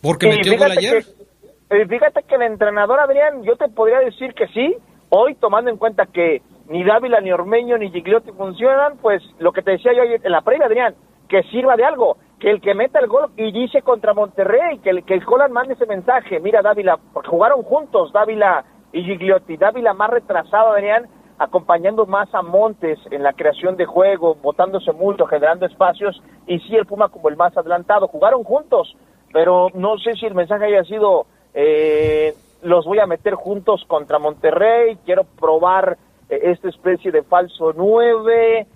Porque metió gol ayer. Que, fíjate que el entrenador Adrián, yo te podría decir que sí, hoy tomando en cuenta que ni Dávila, ni Ormeño, ni Gigliotti funcionan, pues lo que te decía yo en la previa, Adrián, que sirva de algo que el que meta el gol y dice contra Monterrey, que el, que el Holland mande ese mensaje, mira Dávila, porque jugaron juntos Dávila y Gigliotti, Dávila más retrasado, venían acompañando más a Montes en la creación de juego, botándose mucho, generando espacios, y sí el Puma como el más adelantado, jugaron juntos, pero no sé si el mensaje haya sido, eh, los voy a meter juntos contra Monterrey, quiero probar eh, esta especie de falso nueve,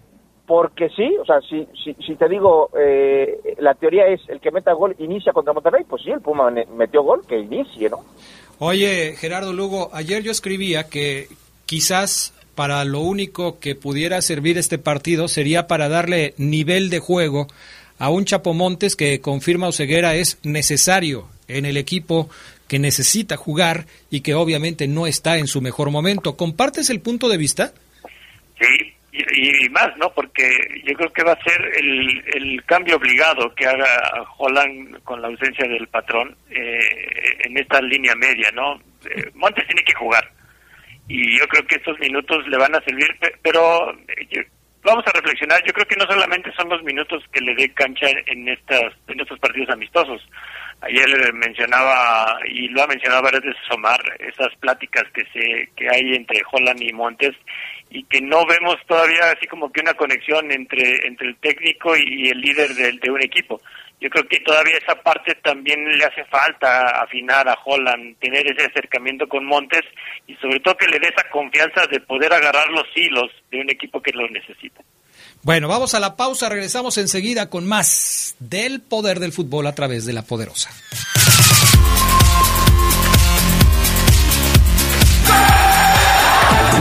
porque sí, o sea, si, si, si te digo, eh, la teoría es el que meta gol inicia contra Monterrey, pues sí, el Puma metió gol, que inicie, ¿no? Oye, Gerardo Lugo, ayer yo escribía que quizás para lo único que pudiera servir este partido sería para darle nivel de juego a un Chapomontes que confirma Oseguera es necesario en el equipo que necesita jugar y que obviamente no está en su mejor momento. ¿Compartes el punto de vista? Sí, y, más, ¿no? Porque yo creo que va a ser el, el cambio obligado que haga Holland con la ausencia del patrón eh, en esta línea media, ¿no? Eh, Montes tiene que jugar y yo creo que estos minutos le van a servir, pero eh, vamos a reflexionar. Yo creo que no solamente son los minutos que le dé cancha en estas en estos partidos amistosos. Ayer mencionaba y lo ha mencionado varias veces Omar esas pláticas que se que hay entre Holland y Montes y que no vemos todavía así como que una conexión entre, entre el técnico y el líder de, de un equipo. Yo creo que todavía esa parte también le hace falta afinar a Holland, tener ese acercamiento con Montes y sobre todo que le dé esa confianza de poder agarrar los hilos de un equipo que lo necesita. Bueno, vamos a la pausa, regresamos enseguida con más del poder del fútbol a través de la poderosa.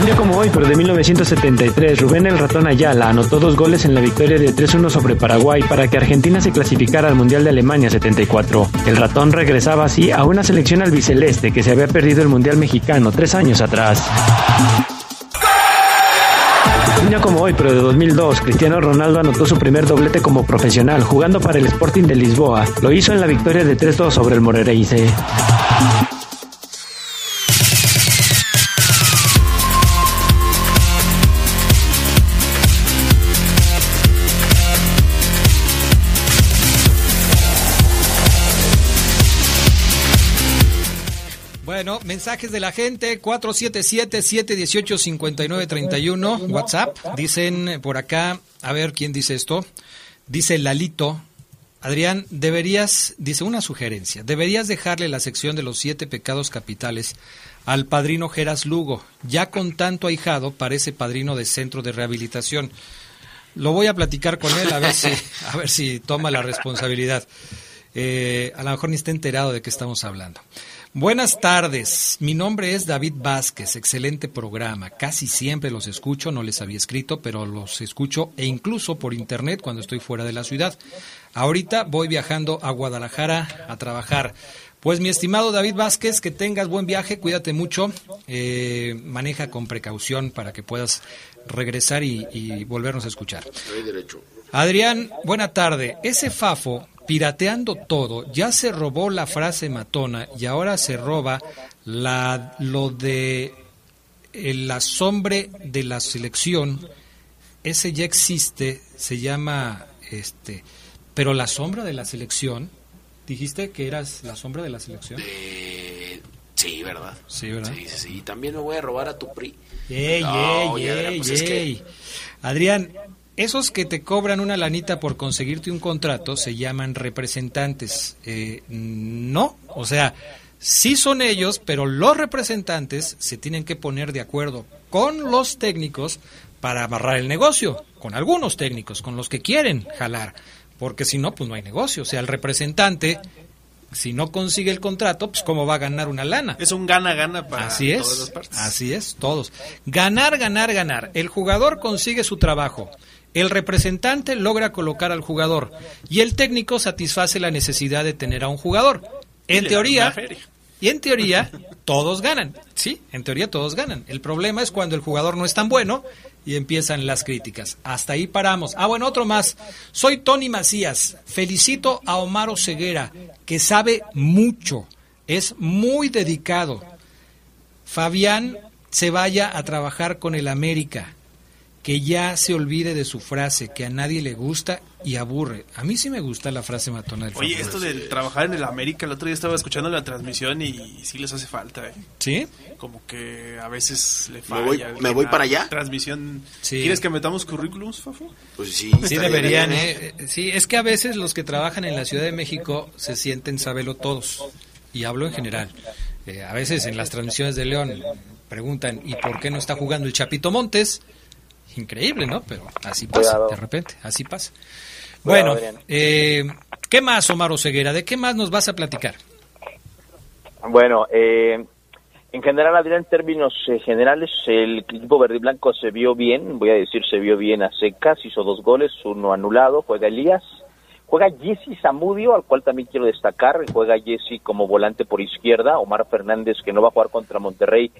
Un día como hoy, pero de 1973, Rubén el Ratón Ayala anotó dos goles en la victoria de 3-1 sobre Paraguay para que Argentina se clasificara al Mundial de Alemania 74. El Ratón regresaba así a una selección albiceleste que se había perdido el Mundial mexicano tres años atrás. Un día como hoy, pero de 2002, Cristiano Ronaldo anotó su primer doblete como profesional, jugando para el Sporting de Lisboa. Lo hizo en la victoria de 3-2 sobre el Moreirense. Mensajes de la gente, 477-718-5931, WhatsApp. Dicen por acá, a ver quién dice esto. Dice Lalito. Adrián, deberías, dice una sugerencia, deberías dejarle la sección de los siete pecados capitales al padrino Geras Lugo. Ya con tanto ahijado, parece padrino de centro de rehabilitación. Lo voy a platicar con él a ver si, a ver si toma la responsabilidad. Eh, a lo mejor ni está enterado de qué estamos hablando. Buenas tardes, mi nombre es David Vázquez, excelente programa. Casi siempre los escucho, no les había escrito, pero los escucho e incluso por internet cuando estoy fuera de la ciudad. Ahorita voy viajando a Guadalajara a trabajar. Pues mi estimado David Vázquez, que tengas buen viaje, cuídate mucho, eh, maneja con precaución para que puedas regresar y, y volvernos a escuchar. Adrián, buena tarde. Ese Fafo pirateando todo, ya se robó la frase matona y ahora se roba la, lo de el asombre de la selección. Ese ya existe, se llama este, pero la sombra de la selección. Dijiste que eras la sombra de la selección. Eh, sí, ¿verdad? Sí, ¿verdad? Sí, sí, sí. También me voy a robar a tu PRI. Ey, No, ey, pues es que- ey. Adrián, esos que te cobran una lanita por conseguirte un contrato se llaman representantes. Eh, no, o sea, sí son ellos, pero los representantes se tienen que poner de acuerdo con los técnicos para amarrar el negocio, con algunos técnicos, con los que quieren jalar, porque si no, pues no hay negocio. O sea, el representante, si no consigue el contrato, pues cómo va a ganar una lana. Es un gana-gana para Así todas las es, partes. así es, todos. Ganar, ganar, ganar. El jugador consigue su trabajo. El representante logra colocar al jugador y el técnico satisface la necesidad de tener a un jugador. En teoría, y en teoría todos ganan. Sí, en teoría todos ganan. El problema es cuando el jugador no es tan bueno y empiezan las críticas. Hasta ahí paramos. Ah, bueno, otro más. Soy Tony Macías. Felicito a Omar Ceguera, que sabe mucho, es muy dedicado. Fabián se vaya a trabajar con el América, que ya se olvide de su frase, que a nadie le gusta y aburre. A mí sí me gusta la frase matona del Oye, esto de trabajar en el América, el otro día estaba escuchando la transmisión y, sí les hace falta, ¿eh? ¿Sí? Como que a veces le Me falla. voy- me voy la para allá. Transmisión. Sí. ¿Quieres que metamos currículums, Fafo? Pues sí, Sí deberían, bien, ¿eh? Sí, es que a veces los que trabajan en la Ciudad de México se sienten sabelo todos. Y hablo en general. Eh, a veces en las transmisiones de León preguntan, ¿y por qué no está jugando el Chapito Montes? Increíble, ¿no? Pero así pasa, Cuidado. de repente, así pasa. Cuidado, Bueno, eh, ¿qué más, Omar Oseguera? ¿De qué más nos vas a platicar? Bueno, eh, en general, Adrián, en términos eh, generales, el equipo verde y blanco se vio bien, voy a decir se vio bien a secas, hizo dos goles, uno anulado, juega Elías, juega Jesse Zamudio, al cual también quiero destacar, juega Jesse como volante por izquierda, Omar Fernández que no va a jugar contra Monterrey,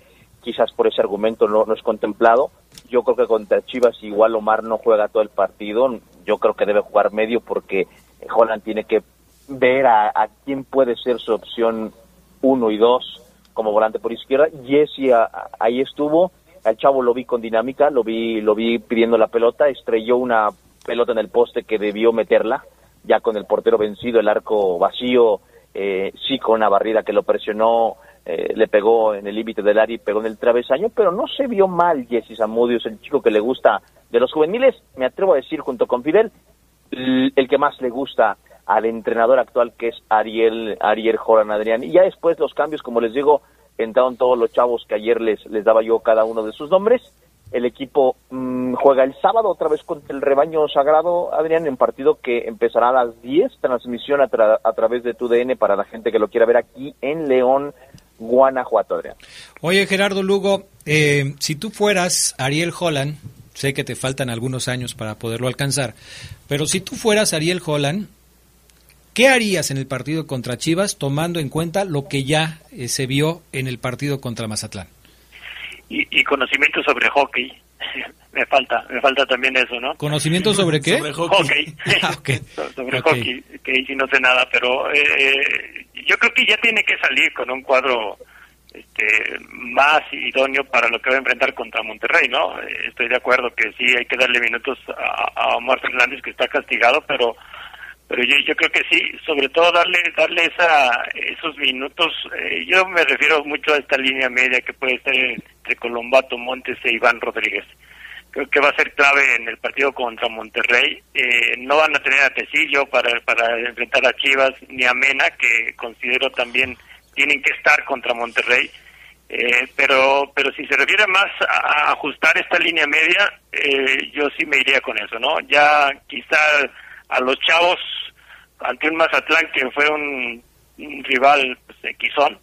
quizás por ese argumento no, no es contemplado, yo creo que contra Chivas igual Omar no juega todo el partido, yo creo que debe jugar medio porque Holland tiene que ver a, a quién puede ser su opción uno y dos como volante por izquierda. Jesse a- a- ahí estuvo. Al chavo lo vi con dinámica, lo vi, lo vi pidiendo la pelota, estrelló una pelota en el poste que debió meterla, ya con el portero vencido, el arco vacío, eh, sí con una barrida que lo presionó, eh, le pegó en el límite del área y pegó en el travesaño, pero no se vio mal Jesse Zamudio, es el chico que le gusta de los juveniles, me atrevo a decir junto con Fidel, el que más le gusta al entrenador actual que es Ariel Ariel Joran Adrián. Y ya después los cambios como les digo entraron todos los chavos que ayer les les daba yo cada uno de sus nombres. El equipo mm, juega el sábado otra vez contra el rebaño sagrado Adrián en partido que empezará a las 10 transmisión a, tra- a través de tu DN para la gente que lo quiera ver aquí en León Guanajuato Adrián Oye, Gerardo Lugo, eh, si tú fueras Ariel Holland, sé que te faltan algunos años para poderlo alcanzar, pero si tú fueras Ariel Holland, ¿qué harías en el partido contra Chivas tomando en cuenta lo que ya eh, se vio en el partido contra Mazatlán? Y, y conocimiento sobre hockey. me falta, me falta también eso, ¿no? ¿Conocimiento sobre qué? Sobre hockey. Hockey. Ah, sobre hockey, que ahí sí no sé nada, pero eh, yo creo que ya tiene que salir con un cuadro este, más idóneo para lo que va a enfrentar contra Monterrey, ¿no? Eh, Estoy de acuerdo que sí hay que darle minutos a, a Omar Fernández que está castigado, pero pero yo, creo que sí, sobre todo darle darle esa, esos minutos. eh, yo me refiero mucho a esta línea media que puede estar entre Colombato, Montes e Iván Rodríguez. Creo que va a ser clave en el partido contra Monterrey. Eh, no van a tener a Tecillo para, para enfrentar a Chivas ni a Mena, que considero también tienen que estar contra Monterrey. Eh, pero pero si se refiere más a, ajustar esta línea media, eh, yo sí me iría con eso, ¿no? Ya quizá a los chavos ante un Mazatlán que fue un, rival pues, equisón,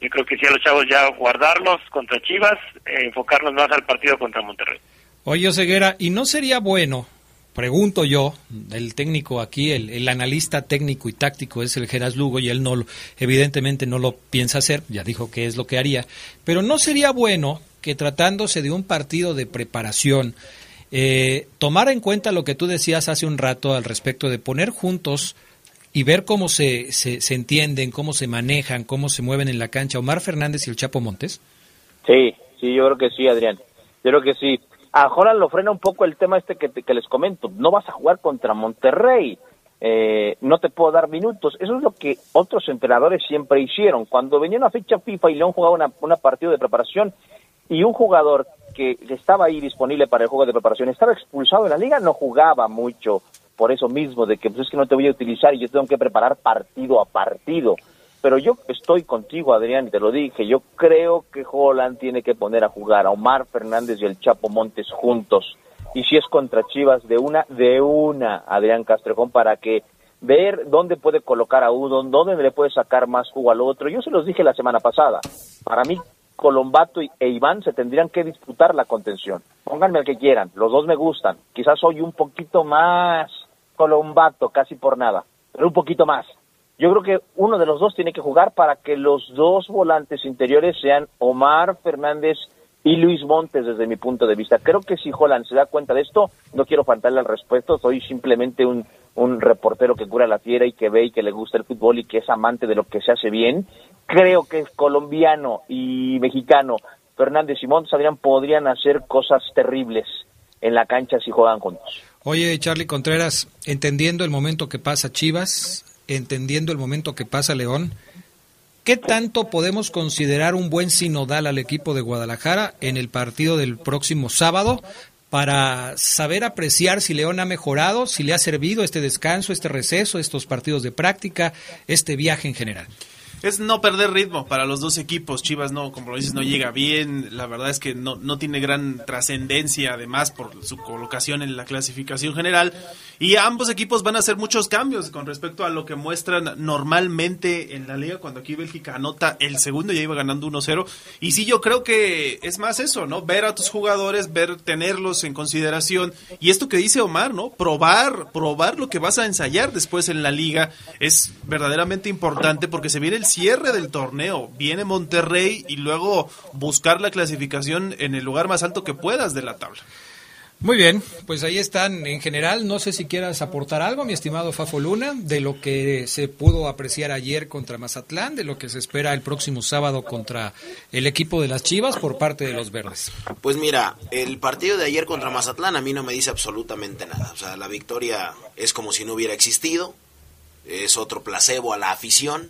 yo creo que sí a los chavos ya guardarlos contra Chivas, eh, enfocarnos más al partido contra Monterrey. Oye, Ceguera, ¿y no sería bueno, pregunto yo, el técnico aquí, el, analista técnico y táctico es el Geras Lugo y él no, evidentemente no lo piensa hacer, ya dijo que es lo que haría, pero no sería bueno que tratándose de un partido de preparación, eh, tomar en cuenta lo que tú decías hace un rato al respecto de poner juntos y ver cómo se, se, se entienden, cómo se manejan, cómo se mueven en la cancha Omar Fernández y el Chapo Montes? Sí, sí, yo creo que sí, Adrián. Yo creo que sí. A lo frena un poco el tema este que, que les comento. No vas a jugar contra Monterrey. Eh, no te puedo dar minutos. Eso es lo que otros entrenadores siempre hicieron. Cuando venía una fecha FIFA y León jugaba una, una partido de preparación y un jugador que estaba ahí disponible para el juego de preparación estaba expulsado de la liga, no jugaba mucho por eso mismo, de que pues es que no te voy a utilizar y yo tengo que preparar partido a partido. Pero yo estoy contigo, Adrián, y te lo dije. Yo creo que Holland tiene que poner a jugar a Omar Fernández y el Chapo Montes juntos. Y si es contra Chivas, de una, de una, Adrián Castrejón, para que ver dónde puede colocar a uno, dónde le puede sacar más jugo al otro. Yo se los dije la semana pasada. Para mí, Colombato e Iván se tendrían que disputar la contención. Pónganme al que quieran, los dos me gustan. Quizás soy un poquito más Colombato, casi por nada, pero un poquito más. Yo creo que uno de los dos tiene que jugar para que los dos volantes interiores sean Omar Fernández y Luis Montes desde mi punto de vista. Creo que si Holland se da cuenta de esto, no quiero faltarle al respeto, soy simplemente un, un reportero que cura la fiera y que ve y que le gusta el fútbol y que es amante de lo que se hace bien. Creo que colombiano y mexicano, Fernández y Montes Adrián podrían hacer cosas terribles en la cancha si juegan juntos. Oye, Charlie Contreras, entendiendo el momento que pasa Chivas, entendiendo el momento que pasa León, ¿qué tanto podemos considerar un buen sinodal al equipo de Guadalajara en el partido del próximo sábado para saber apreciar si León ha mejorado, si le ha servido este descanso, este receso, estos partidos de práctica, este viaje en general? Es no perder ritmo para los dos equipos. Chivas no, como lo dices, no llega bien. La verdad es que no, no tiene gran trascendencia, además, por su colocación en la clasificación general. Y ambos equipos van a hacer muchos cambios con respecto a lo que muestran normalmente en la liga. Cuando aquí Bélgica anota el segundo, ya iba ganando 1-0. Y sí, yo creo que es más eso, ¿no? Ver a tus jugadores, ver, tenerlos en consideración. Y esto que dice Omar, ¿no? Probar, probar lo que vas a ensayar después en la liga es verdaderamente importante porque se viene el cierre del torneo. Viene Monterrey y luego buscar la clasificación en el lugar más alto que puedas de la tabla. Muy bien, pues ahí están en general. No sé si quieras aportar algo, mi estimado Fafo Luna, de lo que se pudo apreciar ayer contra Mazatlán, de lo que se espera el próximo sábado contra el equipo de las Chivas por parte de los Verdes. Pues mira, el partido de ayer contra Mazatlán a mí no me dice absolutamente nada. O sea, la victoria es como si no hubiera existido. Es otro placebo a la afición.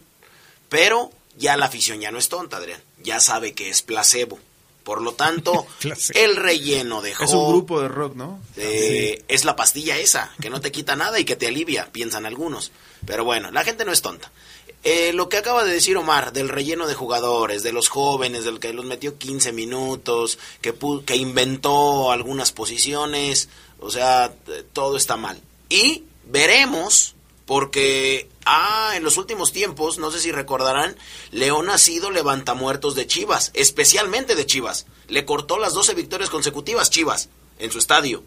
Pero ya la afición ya no es tonta, Adrián. Ya sabe que es placebo. Por lo tanto, el relleno dejó... Es un grupo de rock, ¿no? Eh, Es la pastilla esa, que no te quita nada y que te alivia, piensan algunos. Pero bueno, la gente no es tonta. Eh, lo que acaba de decir Omar, del relleno de jugadores, de los jóvenes, del que los metió 15 minutos, que, pu- que inventó algunas posiciones, o sea, todo está mal. Y veremos, porque ah, en los últimos tiempos, no sé si recordarán, León ha sido levantamuertos de Chivas, especialmente de Chivas. Le cortó las 12 victorias consecutivas Chivas en su estadio.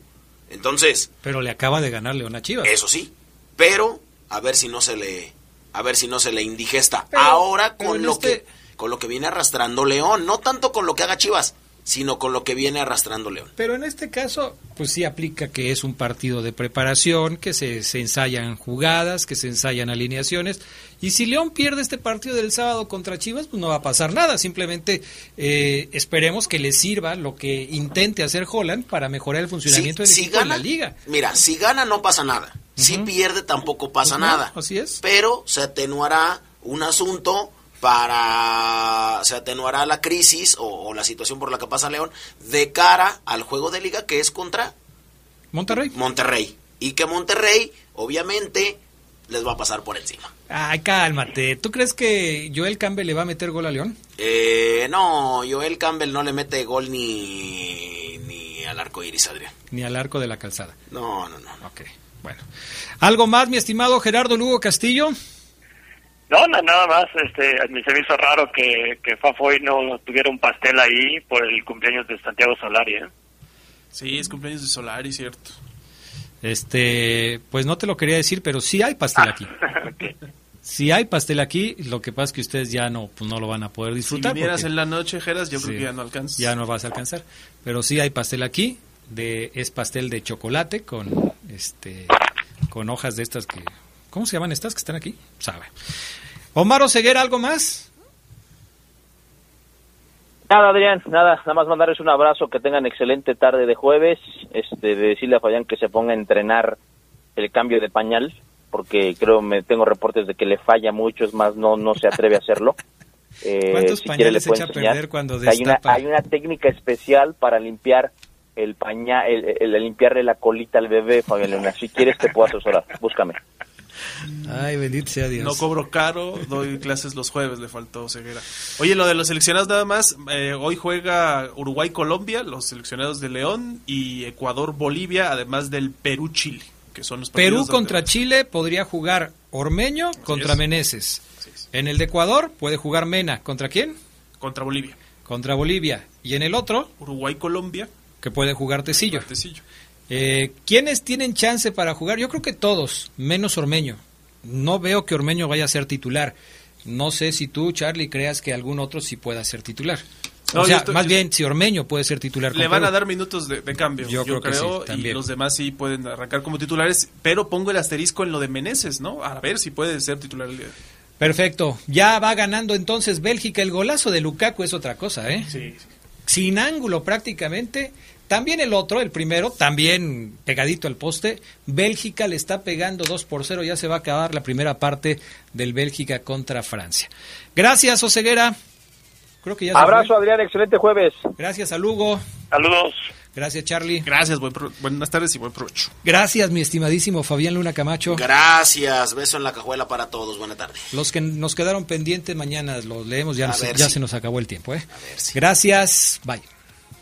Entonces, Pero le acaba de ganar León a Chivas. eso sí, pero a ver si no se le a ver si no se le indigesta Pero- ahora con lo este- que con lo que viene arrastrando León, no tanto con lo que haga Chivas, sino con lo que viene arrastrando León. Pero en este caso, pues sí aplica que es un partido de preparación, que se, se ensayan jugadas, que se ensayan alineaciones. Y si León pierde este partido del sábado contra Chivas, pues no va a pasar nada. Simplemente eh, esperemos que le sirva lo que intente hacer Holland para mejorar el funcionamiento del equipo gana, de la liga. Mira, si gana no pasa nada. Si pierde tampoco pasa Pues nada. así es. Pero se atenuará un asunto para se atenuará la crisis o, o la situación por la que pasa León de cara al juego de liga que es contra Monterrey. Monterrey y que Monterrey obviamente les va a pasar por encima. Ay, cálmate. ¿Tú crees que Joel Campbell le va a meter gol a León? Eh, no, Joel Campbell no le mete gol ni, ni al arco iris, Adrián. Ni al arco de la calzada. No, no, no. Ok, bueno. ¿Algo más, mi estimado Gerardo Lugo Castillo? No, na- nada más, este, a mí se me hizo raro que, que Fafoy no tuviera un pastel ahí por el cumpleaños de Santiago Solari, ¿eh? Sí, es cumpleaños de Solari, cierto. Este, pues no te lo quería decir, pero sí hay pastel aquí. Ok. Sí hay pastel aquí, lo que pasa es que ustedes ya no, pues no lo van a poder Si disfrutar. vinieras porque en la noche, Geras, yo creo que ya no alcanzas. Ya no vas a alcanzar. Pero sí hay pastel aquí, de, es pastel de chocolate con, este, con hojas de estas que, ¿cómo se llaman estas que están aquí? Sabe. Omar Oseguera, ¿algo más? Nada, Adrián, nada, nada más mandarles un abrazo, que tengan excelente tarde de jueves, este, de decirle a Fayán que se ponga a entrenar el cambio de pañal, porque creo, me tengo reportes de que le falla mucho, es más, no, no se atreve a hacerlo. Eh, ¿Cuántos si quiere le pañales echa a perder cuando hay una, destapa? hay una técnica especial para limpiar el pañal, el, el- el limpiarle la colita al bebé, Fabián Luna. Si quieres te puedo asesorar, búscame. Ay, bendito sea Dios. No cobro caro, doy clases los jueves, le faltó ceguera. Oye, lo de los seleccionados nada más, eh, hoy juega Uruguay-Colombia, los seleccionados de León, y Ecuador-Bolivia, además del Perú-Chile, que son los Perú contra donde- Chile podría jugar Ormeño contra es. Meneses. En el de Ecuador puede jugar Mena. ¿Contra quién? Contra Bolivia. Contra Bolivia. Y en el otro, Uruguay-Colombia, que puede jugar Tecillo. Martesillo. Eh, ¿Quiénes tienen chance para jugar? Yo creo que todos, menos Ormeño. No veo que Ormeño vaya a ser titular. No sé si tú, Charlie, creas que algún otro sí pueda ser titular. No, o sea, estoy- más yo- bien, si Ormeño puede ser titular. Le van a dar minutos de, de cambio, Yo yo, creo que sí, y los demás sí pueden arrancar como titulares, pero pongo el asterisco en lo de Meneses, ¿no? A ver si puede ser titular el día. Perfecto. Ya va ganando entonces Bélgica. El golazo de Lukaku es otra cosa, ¿eh? Sí, sin ángulo prácticamente. También el otro, el primero, también pegadito al poste. Bélgica le está pegando 2 por 0. Ya se va a acabar la primera parte del Bélgica contra Francia. Gracias, Oseguera. Creo que ya se Abrazo. Adrián, excelente jueves. Gracias a Lugo. Saludos. Gracias, Charlie. Gracias, buen pro- buenas tardes y buen provecho. Gracias, mi estimadísimo Fabián Luna Camacho. Gracias, beso en la cajuela para todos, buena tarde. Los que nos quedaron pendientes, mañana los leemos. Ya, nos- ya si- se nos acabó el tiempo. ¿eh? ver si- Gracias. Bye.